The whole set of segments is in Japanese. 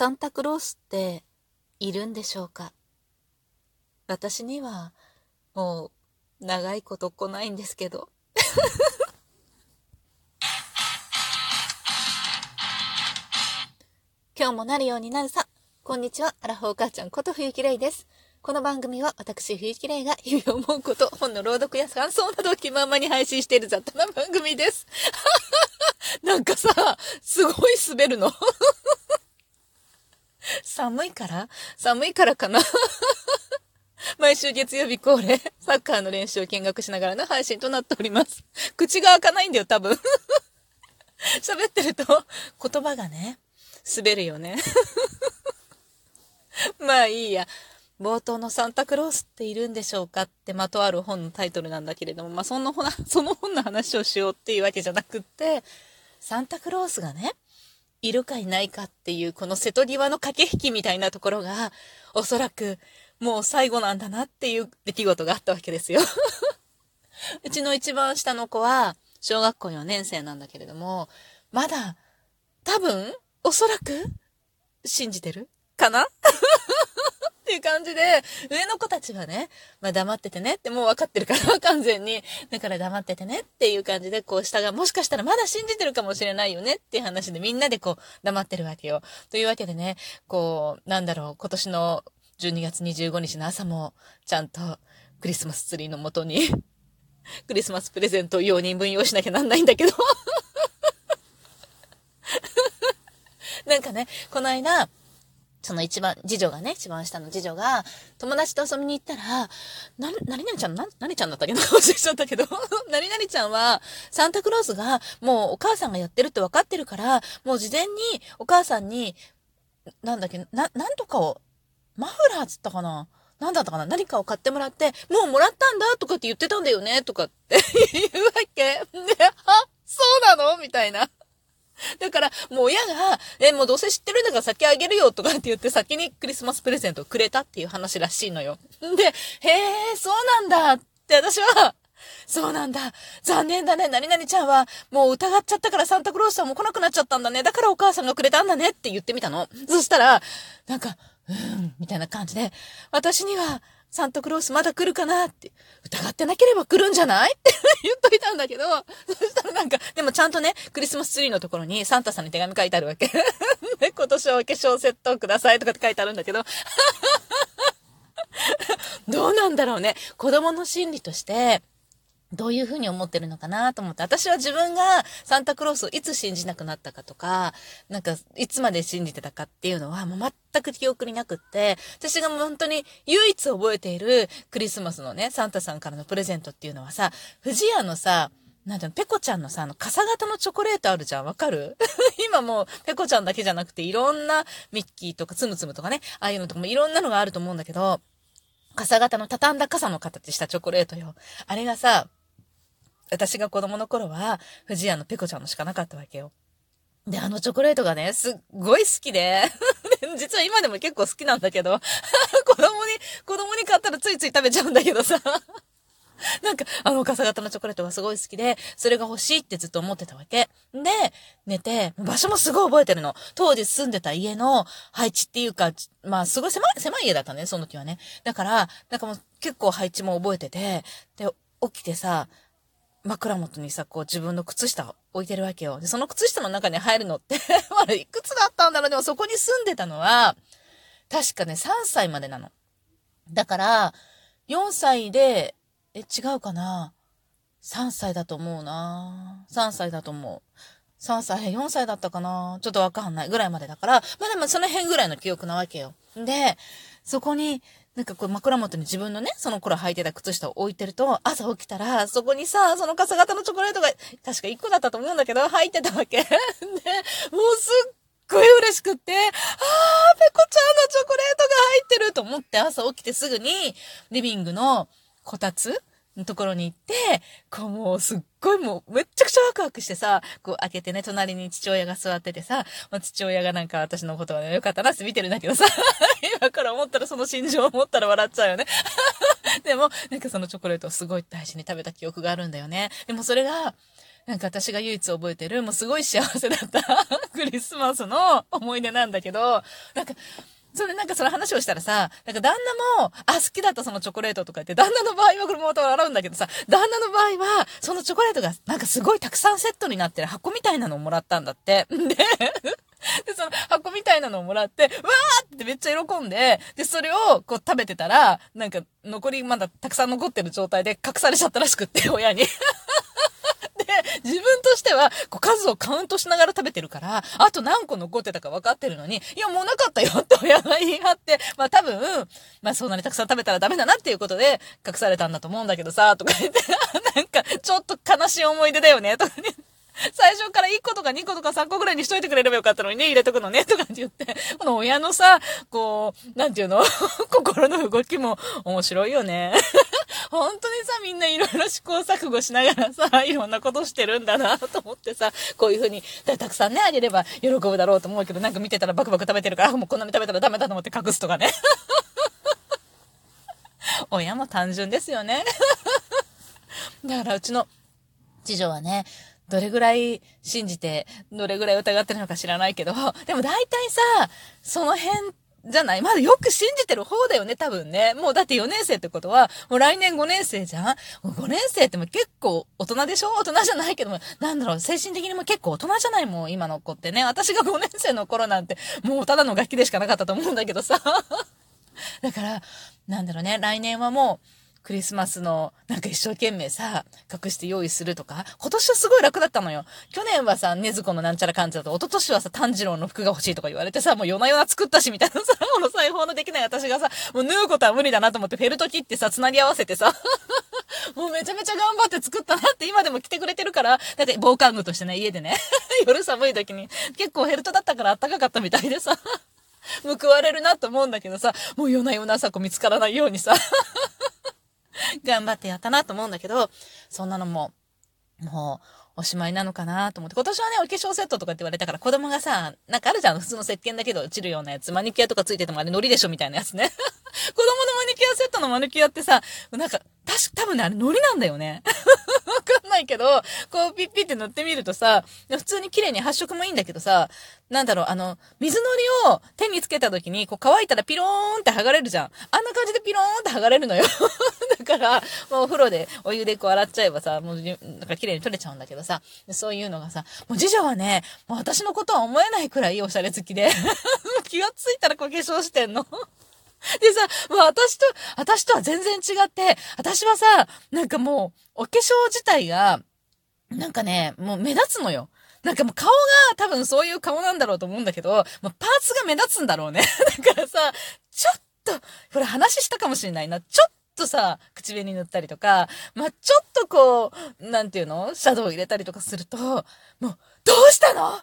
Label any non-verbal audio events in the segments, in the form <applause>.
サンタクロースっているんでしょうか？私にはもう長いこと来ないんですけど。<laughs> 今日もなるようになるさ。こんにちは、アラフォー母ちゃんこと冬木玲です。この番組は私、冬木玲が日々思うこと、本の朗読や感想などを気ままに配信している雑多な番組です。<laughs> なんかさ、すごい滑るの。寒いから？寒いからかな？<laughs> 毎週月曜日恒例、サッカーの練習を見学しながらの配信となっております。口が開かないんだよ、多分。<laughs> 喋ってると、言葉がね、滑るよね。<laughs> まあいいや。冒頭のサンタクロースっているんでしょうかってまとある本のタイトルなんだけれども、まあその本、その本の話をしようっていうわけじゃなくって、サンタクロースがね、いるかいないかっていうこの瀬戸際の駆け引きみたいなところが、おそらくもう最後なんだなっていう出来事があったわけですよ。<laughs> うちの一番下の子は、小学校4年生なんだけれども、まだ、多分、おそらく、信じてる？かな？っていう感じで、上の子たちはね、まあ黙っててねってもう分かってるから、<laughs> 完全に。だから黙っててねっていう感じで、こう下がもしかしたらまだ信じてるかもしれないよねっていう話でみんなでこう黙ってるわけよ。というわけでね、こう、なんだろう、今年の12月25日の朝も、ちゃんとクリスマスツリーのもとに <laughs> クリスマスプレゼントを4人分用しなきゃなんないんだけど <laughs> なんかね、この間、その一番、次女がね、一番下の次女が、友達と遊びに行ったら、な、なになにちゃん、な、なにちゃんだったっけな？<laughs> 忘れちゃったけど、<laughs> なになにちゃんは、サンタクロースが、もうお母さんがやってるって分かってるから、もう事前にお母さんに、なんだっけ、な、なんとかを、マフラーつったかな？なんだったかな？何かを買ってもらって、もうもらったんだとかって言ってたんだよね？とかって <laughs> 言うわけ。で、あ、そうなの？みたいな。だから、もう親が、え、もうどうせ知ってるんだから先あげるよとかって言って先にクリスマスプレゼントをくれたっていう話らしいのよ。で、へえ、そうなんだって私は、そうなんだ。残念だね。何々ちゃんは、もう疑っちゃったからサンタクロースはも来なくなっちゃったんだね。だからお母さんがくれたんだねって言ってみたの。そしたら、なんか、うん、みたいな感じで、私には、サンタクロースまだ来るかなって、疑ってなければ来るんじゃない？っ <laughs> て言っといたんだけど、そしたらなんか、でもちゃんとね、クリスマスツリーのところにサンタさんに手紙書いてあるわけ。<laughs> ね、今年はお化粧セットくださいとかって書いてあるんだけど、<laughs> どうなんだろうね。子供の心理として、どういうふうに思ってるのかなと思って、私は自分がサンタクロースをいつ信じなくなったかとか、なんか、いつまで信じてたかっていうのは、もう全く記憶になくって、私がもう本当に唯一覚えているクリスマスのね、サンタさんからのプレゼントっていうのはさ、富士屋のさ、なんていうの、ペコちゃんのさ、あの、傘型のチョコレートあるじゃん。わかる？<laughs> 今もう、ペコちゃんだけじゃなくて、いろんなミッキーとかツムツムとかね、ああいうのとかもいろんなのがあると思うんだけど、傘型の畳んだ傘の形したチョコレートよ。あれがさ、私が子供の頃は、藤屋のペコちゃんのしかなかったわけよ。で、あのチョコレートがね、すっごい好きで、<laughs> 実は今でも結構好きなんだけど、<laughs> 子供に、子供に買ったらついつい食べちゃうんだけどさ、<laughs> なんか、あの、傘型のチョコレートがすごい好きで、それが欲しいってずっと思ってたわけ。で、寝て、場所もすごい覚えてるの。当時住んでた家の配置っていうか、まあ、すごい狭い、狭い家だったね、その時はね。だから、なんかもう結構配置も覚えてて、で、起きてさ、枕元にさ、こう自分の靴下置いてるわけよ。で、その靴下の中に入るのって <laughs> まだいくつだったんだろうでもそこに住んでたのは、確かね、3歳までなの。だから、4歳で、え、違うかな ?3 歳だと思うな3歳だと思う。3歳、4歳だったかな？ちょっとわかんないぐらいまでだから、まあでもその辺ぐらいの記憶なわけよ。で、そこになんかこう枕元に自分のね、その頃履いてた靴下を置いてると、朝起きたら、そこにさ、その傘型のチョコレートが、確か1個だったと思うんだけど、入ってたわけ。<laughs> で、もうすっごい嬉しくって、あー、ペコちゃんのチョコレートが入ってると思って朝起きてすぐに、リビングのこたつところに行って、こうもうすっごいもうめっちゃくちゃワクワクしてさ、こう開けてね、隣に父親が座っててさ、まあ、父親がなんか私のことはね、よかったなって見てるんだけどさ、<laughs> 今から思ったらその心情を思ったら笑っちゃうよね。<laughs> でも、なんかそのチョコレートをすごい大事に食べた記憶があるんだよね。でもそれが、なんか私が唯一覚えてる、もうすごい幸せだった <laughs> クリスマスの思い出なんだけど、なんか、それなんかその話をしたらさ、なんか旦那も、あ、好きだったそのチョコレートとか言って、旦那の場合はこれもまた笑うんだけどさ、旦那の場合は、そのチョコレートがなんかすごいたくさんセットになってる箱みたいなのをもらったんだって。<laughs> で、で、その箱みたいなのをもらって、わーってめっちゃ喜んで、で、それをこう食べてたら、なんか残りまだたくさん残ってる状態で隠されちゃったらしくって、親に。自分としては、こう数をカウントしながら食べてるから、あと何個残ってたか分かってるのに、いや、もうなかったよって親が言い張って、まあ多分、まあそんなにたくさん食べたらダメだなっていうことで、隠されたんだと思うんだけどさ、とか言って、<laughs> なんか、ちょっと悲しい思い出だよね、とかね。最初から1個とか2個とか3個ぐらいにしといてくれればよかったのにね、入れとくのね、とかって言って、この親のさ、こう、なんていうの？<laughs> 心の動きも面白いよね。本当にさ、みんないろいろ試行錯誤しながらさ、<laughs> いろんなことしてるんだなと思ってさ、こういうふうに、たくさんね、あげれば喜ぶだろうと思うけど、なんか見てたらバクバク食べてるから、もうこんなに食べたらダメだと思って隠すとかね。<laughs> 親も単純ですよね。<laughs> だからうちの次女はね、どれぐらい信じて、どれぐらい疑ってるのか知らないけど、でも大体さ、その辺じゃない？まだよく信じてる方だよね、多分ね。もうだって4年生ってことは、もう来年5年生じゃん ?5 年生っても結構大人でしょ？大人じゃないけども、なんだろう、精神的にも結構大人じゃないもん、今の子ってね。私が5年生の頃なんて、もうただの楽器でしかなかったと思うんだけどさ。<laughs> だから、なんだろうね、来年はもう、クリスマスのなんか一生懸命さ、隠して用意するとか、今年はすごい楽だったのよ。去年はさ、ねずこのなんちゃらかんちゃらと、一昨年はさ、炭治郎の服が欲しいとか言われてさ、もう夜な夜な作ったしみたいなさ、<laughs> この裁縫のできない私がさ、もう縫うことは無理だなと思ってフェルト切ってさ、繋ぎ合わせてさ、<laughs> もうめちゃめちゃ頑張って作ったなって今でも来てくれてるから、だって防寒具としてね、家でね、<laughs> 夜寒い時に結構フェルトだったから暖かかったみたいでさ、報われるなと思うんだけどさ、もう夜な夜な朝子見つからないようにさ、<laughs> 頑張ってやったなと思うんだけど、そんなのも、もう、おしまいなのかなと思って。今年はね、お化粧セットとかって言われたから、子供がさ、なんかあるじゃん、普通の石鹸だけど落ちるようなやつ。マニキュアとかついててもあれノリでしょみたいなやつね。<laughs> 子供のマニキュアセットのマニキュアってさ、なんか、確か多分ね、あれノリなんだよね。<laughs> わかんないけど、こうピッピって塗ってみるとさ、普通に綺麗に発色もいいんだけどさ、なんだろう、あの、水のりを手につけた時に、こう乾いたらピローンって剥がれるじゃん。あんな感じでピローンって剥がれるのよ。<laughs> だから、もうお風呂でお湯でこう洗っちゃえばさ、もう、なんか綺麗に取れちゃうんだけどさ、そういうのがさ、もう次女はね、もう私のことは思えないくらいおしゃれ好きで、<laughs> 気がついたらこう化粧してんの。でさ、もう私と、私とは全然違って、私はさ、なんかもう、お化粧自体が、なんかね、もう目立つのよ。なんかもう顔が多分そういう顔なんだろうと思うんだけど、もうパーツが目立つんだろうね。<laughs> だからさ、ちょっと、これ話したかもしれないな。ちょっとさ、口紅塗ったりとか、まあ、ちょっとこう、なんていうのシャドウ入れたりとかすると、もう、どうしたの？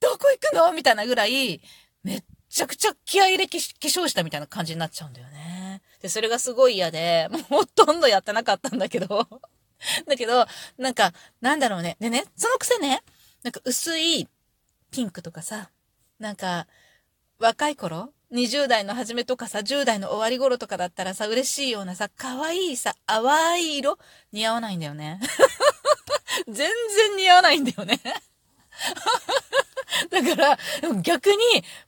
どこ行くの？みたいなぐらい、めっちゃくちゃ気合入れ化粧したみたいな感じになっちゃうんだよね。で、それがすごい嫌で、もう <laughs> ほとんどやってなかったんだけど。<laughs> だけど、なんか、なんだろうね。でね、そのくせね、なんか薄いピンクとかさ、なんか、若い頃 ?20 代の初めとかさ、10代の終わり頃とかだったらさ、嬉しいようなさ、可愛いさ、淡い色似合わないんだよね。<laughs> 全然似合わないんだよね。<laughs> だから、逆に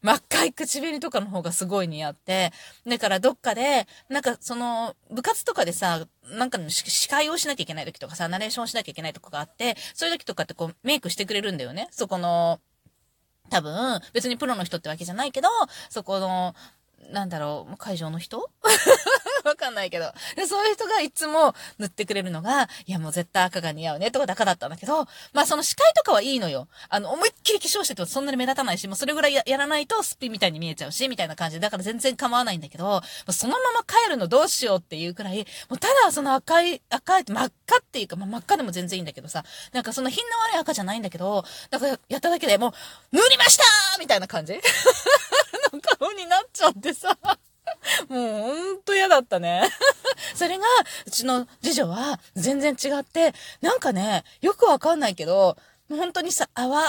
真っ赤い口紅とかの方がすごい似合って、だからどっかで、なんかその、部活とかでさ、なんかの司会をしなきゃいけない時とかさ、ナレーションしなきゃいけないとかがあって、そういう時とかってこう、メイクしてくれるんだよね。そこの、多分、別にプロの人ってわけじゃないけど、そこの、なんだろう、会場の人？<laughs> わかんないけど。で、そういう人がいつも塗ってくれるのが、いやもう絶対赤が似合うねとか赤だったんだけど、まあその視界とかはいいのよ。あの、思いっきり化粧しててもそんなに目立たないし、もうそれぐらいやらないとスピみたいに見えちゃうし、みたいな感じで、だから全然構わないんだけど、そのまま帰るのどうしようっていうくらい、もうただその赤い、赤い、真っ赤っていうか、まあ真っ赤でも全然いいんだけどさ、なんかその品の悪い赤じゃないんだけど、なんかやっただけでもう、塗りましたみたいな感じ？<laughs> の顔になっちゃってさ。<laughs> もうほんと嫌だったね。<laughs> それが、うちの次女は全然違って、なんかね、よくわかんないけど、本当にさ、淡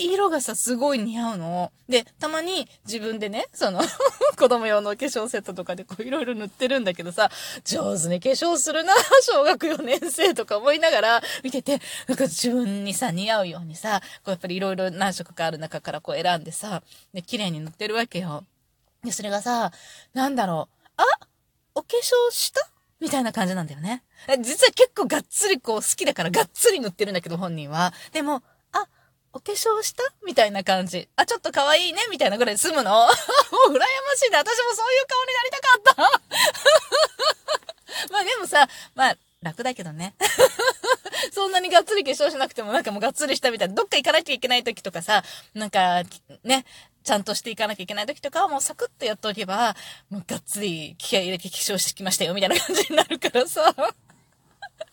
い色がさ、すごい似合うの。で、たまに自分でね、その <laughs> 子供用の化粧セットとかでこういろいろ塗ってるんだけどさ、上手に化粧するな、小学4年生とか思いながら見てて、なんか自分にさ、似合うようにさ、こうやっぱりいろいろ何色かある中からこう選んでさ、で、綺麗に塗ってるわけよ。で、それがさ、なんだろう、あお化粧した？みたいな感じなんだよね。実は結構がっつりこう好きだからがっつり塗ってるんだけど本人は。でも、あ、お化粧した？みたいな感じ。あ、ちょっと可愛いね？みたいなぐらい済むの。<laughs> もう羨ましいね。私もそういう顔になりたかった。<laughs> まあでもさ、まあ楽だけどね。<laughs> そんなにがっつり化粧しなくてもなんかもうがっつりしたみたいな、どっか行かなきゃいけない時とかさ、なんか、ね、ちゃんとしていかなきゃいけない時とかはもうサクッとやっておけば、もうがっつり気合入れて化粧してきましたよ、みたいな感じになるからさ。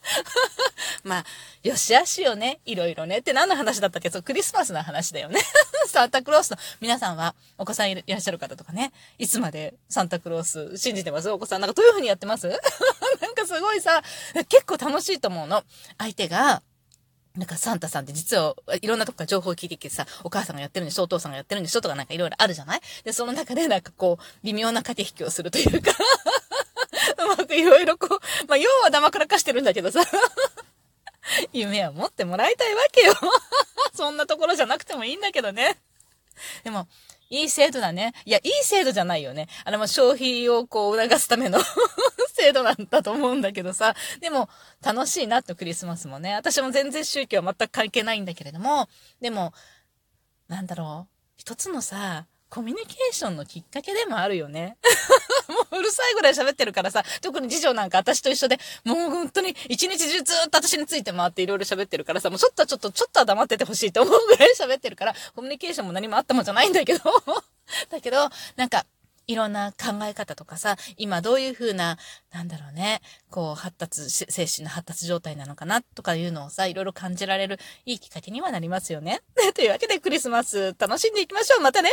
<laughs> まあ、よしあしよね。いろいろね。って何の話だったっけ？そう、クリスマスの話だよね。<laughs> サンタクロースの皆さんは、お子さんいらっしゃる方とかね、いつまでサンタクロース信じてます？お子さん。なんかどういう風にやってます？<laughs> なんかすごいさ、結構楽しいと思うの。相手が、なんかサンタさんって実はいろんなとこから情報を聞いてきてさ、お母さんがやってるんでしょ、お父さんがやってるんでしょとかなんかいろいろあるじゃない？で、その中でなんかこう、微妙な駆け引きをするというか <laughs> うまくいろいろこう、まあ、要は黙らかしてるんだけどさ <laughs> 夢は持ってもらいたいわけよ <laughs> そんなところじゃなくてもいいんだけどね。でも、いい制度だね。いや、いい制度じゃないよね。あれも消費をこう促すための制度なんだと思うんだけどさ。でも、楽しいなってクリスマスもね。私も全然宗教は全く関係ないんだけれども、でも、なんだろう。一つのさ、コミュニケーションのきっかけでもあるよね。<laughs> もううるさいぐらい喋ってるからさ、特に次女なんか私と一緒で、もう本当に一日中ずっと私について回っていろいろ喋ってるからさ、もうちょっとちょっと、ちょっとは黙っててほしいと思うぐらい喋ってるから、コミュニケーションも何もあったもんじゃないんだけど。<laughs> だけど、なんか、いろんな考え方とかさ、今どういうふうな、なんだろうね、こう、発達、精神の発達状態なのかなとかいうのをさ、いろいろ感じられるいいきっかけにはなりますよね。<laughs> というわけでクリスマス楽しんでいきましょう。またね